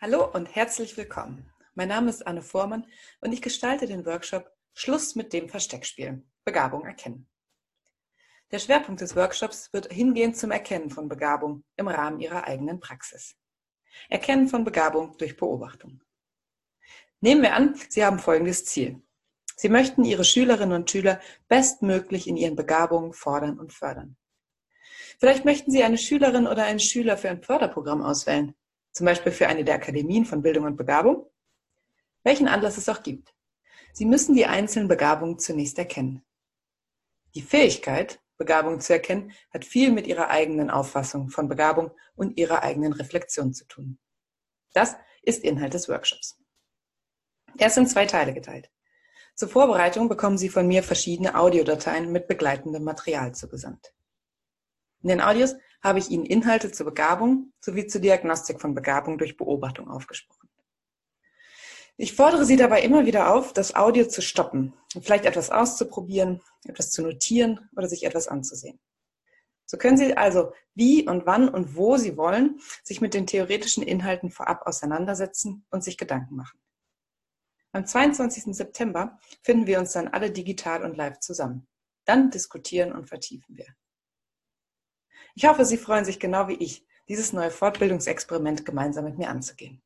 Hallo und herzlich willkommen. Mein Name ist Anne Vormann und ich gestalte den Workshop Schluss mit dem Versteckspiel. Begabung erkennen. Der Schwerpunkt des Workshops wird hingehen zum Erkennen von Begabung im Rahmen Ihrer eigenen Praxis. Erkennen von Begabung durch Beobachtung. Nehmen wir an, Sie haben folgendes Ziel. Sie möchten Ihre Schülerinnen und Schüler bestmöglich in ihren Begabungen fordern und fördern. Vielleicht möchten Sie eine Schülerin oder einen Schüler für ein Förderprogramm auswählen zum Beispiel für eine der Akademien von Bildung und Begabung, welchen Anlass es auch gibt. Sie müssen die einzelnen Begabungen zunächst erkennen. Die Fähigkeit, Begabung zu erkennen, hat viel mit ihrer eigenen Auffassung von Begabung und ihrer eigenen Reflexion zu tun. Das ist Inhalt des Workshops. Er ist in zwei Teile geteilt. Zur Vorbereitung bekommen Sie von mir verschiedene Audiodateien mit begleitendem Material zugesandt. In den Audios habe ich Ihnen Inhalte zur Begabung sowie zur Diagnostik von Begabung durch Beobachtung aufgesprochen. Ich fordere Sie dabei immer wieder auf, das Audio zu stoppen und vielleicht etwas auszuprobieren, etwas zu notieren oder sich etwas anzusehen. So können Sie also wie und wann und wo Sie wollen sich mit den theoretischen Inhalten vorab auseinandersetzen und sich Gedanken machen. Am 22. September finden wir uns dann alle digital und live zusammen. Dann diskutieren und vertiefen wir. Ich hoffe, Sie freuen sich genau wie ich, dieses neue Fortbildungsexperiment gemeinsam mit mir anzugehen.